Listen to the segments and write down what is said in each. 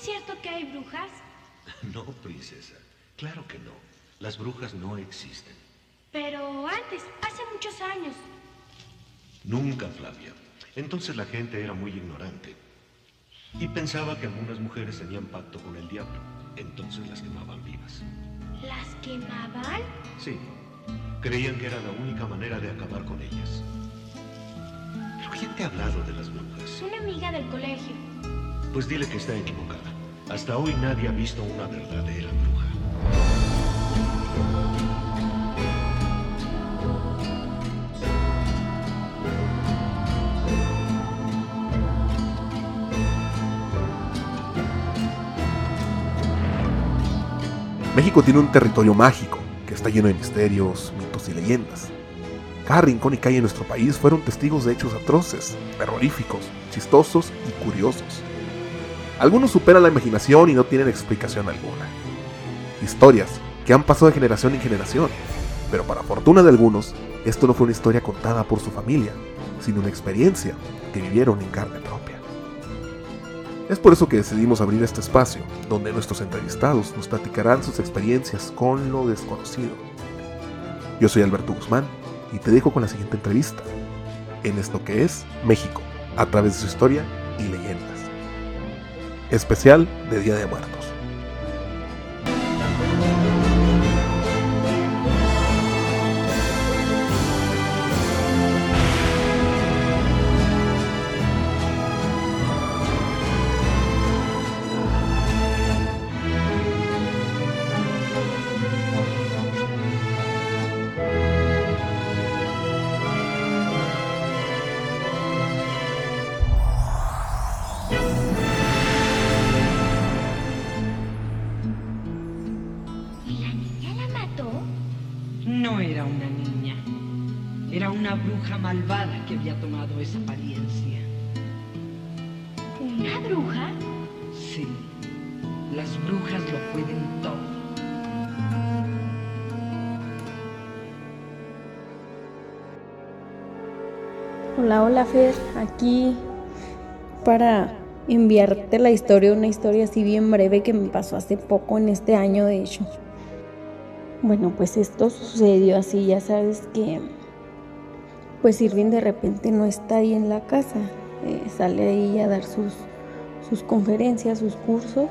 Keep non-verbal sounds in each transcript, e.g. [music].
cierto que hay brujas? [laughs] No, princesa. Claro que no. Las brujas no existen. Pero antes, hace muchos años. Nunca, Flavia. Entonces la gente era muy ignorante. Y pensaba que algunas mujeres tenían pacto con el diablo. Entonces las quemaban vivas. ¿Las quemaban? Sí. Creían que era la única manera de acabar con ellas. ¿Pero quién te ha hablado de las brujas? Una amiga del colegio. Pues dile que está equivocada. Hasta hoy nadie ha visto una verdadera bruja. México tiene un territorio mágico que está lleno de misterios, mitos y leyendas. Cada rincón y calle de nuestro país fueron testigos de hechos atroces, terroríficos, chistosos y curiosos. Algunos superan la imaginación y no tienen explicación alguna. Historias que han pasado de generación en generación, pero para fortuna de algunos, esto no fue una historia contada por su familia, sino una experiencia que vivieron en carne propia. Es por eso que decidimos abrir este espacio, donde nuestros entrevistados nos platicarán sus experiencias con lo desconocido. Yo soy Alberto Guzmán y te dejo con la siguiente entrevista, en esto que es México, a través de su historia y leyendas. Especial de Día de Muertos. No era una niña. Era una bruja malvada que había tomado esa apariencia. ¿Una bruja? Sí, las brujas lo pueden todo. Hola, hola Fer, aquí para enviarte la historia, una historia así bien breve que me pasó hace poco en este año de hecho. Bueno, pues esto sucedió así, ya sabes que pues Irving de repente no está ahí en la casa, eh, sale ahí a dar sus, sus conferencias, sus cursos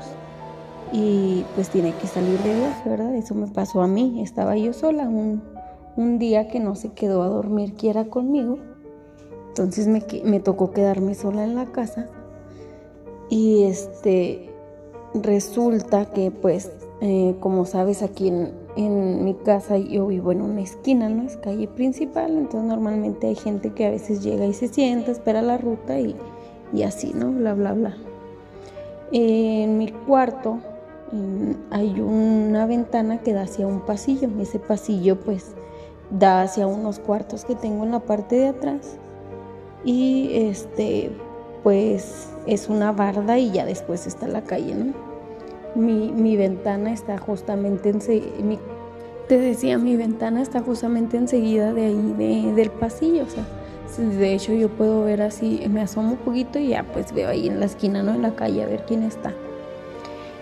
y pues tiene que salir de viaje, ¿verdad? Eso me pasó a mí, estaba yo sola un, un día que no se quedó a dormir quiera conmigo. Entonces me, me tocó quedarme sola en la casa. Y este resulta que pues eh, como sabes aquí en, en mi casa yo vivo en una esquina, no es calle principal, entonces normalmente hay gente que a veces llega y se sienta, espera la ruta y, y así, ¿no? Bla, bla, bla. En mi cuarto hay una ventana que da hacia un pasillo, ese pasillo pues da hacia unos cuartos que tengo en la parte de atrás y este pues es una barda y ya después está la calle, ¿no? Mi, mi ventana está justamente enseguida, te decía, mi ventana está justamente enseguida de ahí, de- del pasillo, o sea, de hecho yo puedo ver así, me asomo un poquito y ya pues veo ahí en la esquina, ¿no? En la calle a ver quién está.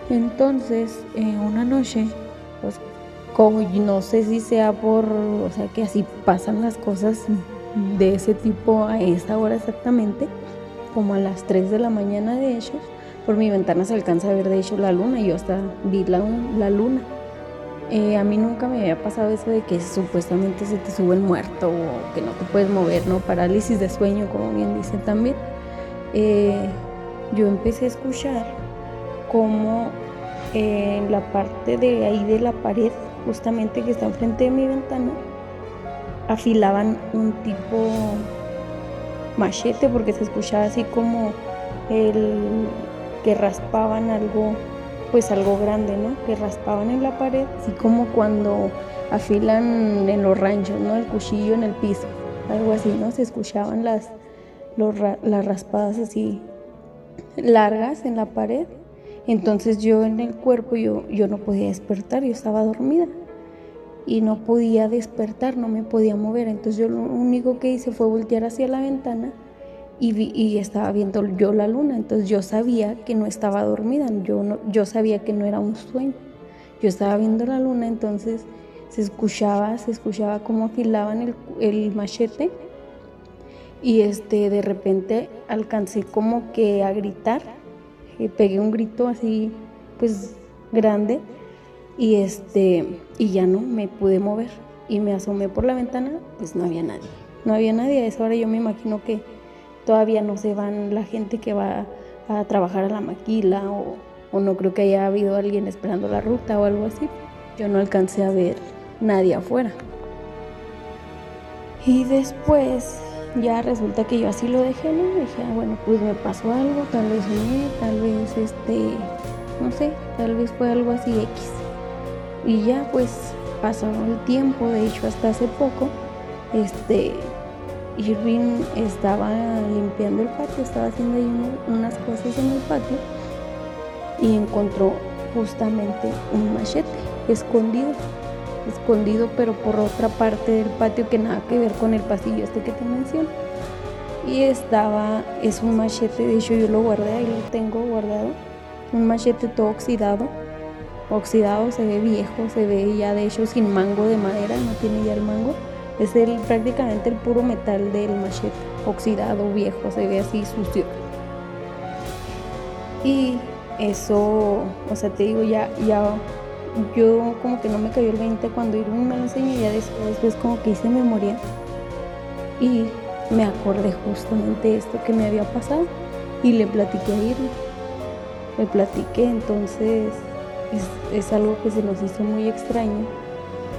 Entonces, eh, una noche, pues como no sé si sea por, o sea, que así pasan las cosas de ese tipo a esa hora exactamente, como a las 3 de la mañana de hecho, por mi ventana se alcanza a ver de hecho la luna y yo hasta vi la, la luna. Eh, a mí nunca me había pasado eso de que supuestamente se te sube el muerto o que no te puedes mover, ¿no? Parálisis de sueño, como bien dicen también. Eh, yo empecé a escuchar como en la parte de ahí de la pared, justamente que está enfrente de mi ventana, afilaban un tipo machete porque se escuchaba así como el que raspaban algo, pues algo grande, ¿no? Que raspaban en la pared, así como cuando afilan en los ranchos, ¿no? El cuchillo en el piso, algo así, ¿no? Se escuchaban las, las raspadas así largas en la pared. Entonces yo en el cuerpo yo, yo no podía despertar, yo estaba dormida y no podía despertar, no me podía mover. Entonces yo lo único que hice fue voltear hacia la ventana y, y estaba viendo yo la luna, entonces yo sabía que no estaba dormida, yo, no, yo sabía que no era un sueño. Yo estaba viendo la luna, entonces se escuchaba, se escuchaba cómo afilaban el, el machete y este de repente alcancé como que a gritar, eh, pegué un grito así pues grande y este y ya no me pude mover y me asomé por la ventana, pues no había nadie. No había nadie, a esa hora yo me imagino que todavía no se van la gente que va a trabajar a la maquila o, no creo que haya habido alguien esperando la ruta o algo así. Yo no alcancé a ver nadie afuera. Y después ya resulta que yo así lo dejé, ¿no? Dije, ah, bueno, pues me pasó algo, tal vez soñé, tal vez este, no sé, tal vez fue algo así X. Y ya pues pasó el tiempo, de hecho hasta hace poco, este, Irving estaba limpiando el patio, estaba haciendo ahí unas cosas en el patio y encontró justamente un machete escondido, escondido pero por otra parte del patio que nada que ver con el pasillo este que te menciono. Y estaba, es un machete, de hecho yo lo guardé, ahí lo tengo guardado, un machete todo oxidado, oxidado, se ve viejo, se ve ya de hecho sin mango de madera, no tiene ya el mango. Es el, prácticamente el puro metal del machete, oxidado, viejo, se ve así sucio. Y eso, o sea, te digo, ya, ya, yo como que no me cayó el 20 cuando Irving me lo enseñó, ya después, después como que hice memoria y me acordé justamente esto que me había pasado y le platiqué a Irving. Le platiqué, entonces es, es algo que se nos hizo muy extraño,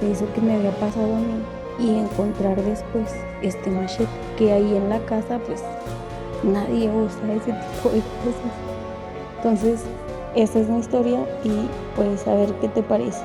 de eso que me había pasado a mí y encontrar después este machete que ahí en la casa pues nadie usa ese tipo de cosas. Entonces, esa es mi historia y a ver qué te parece.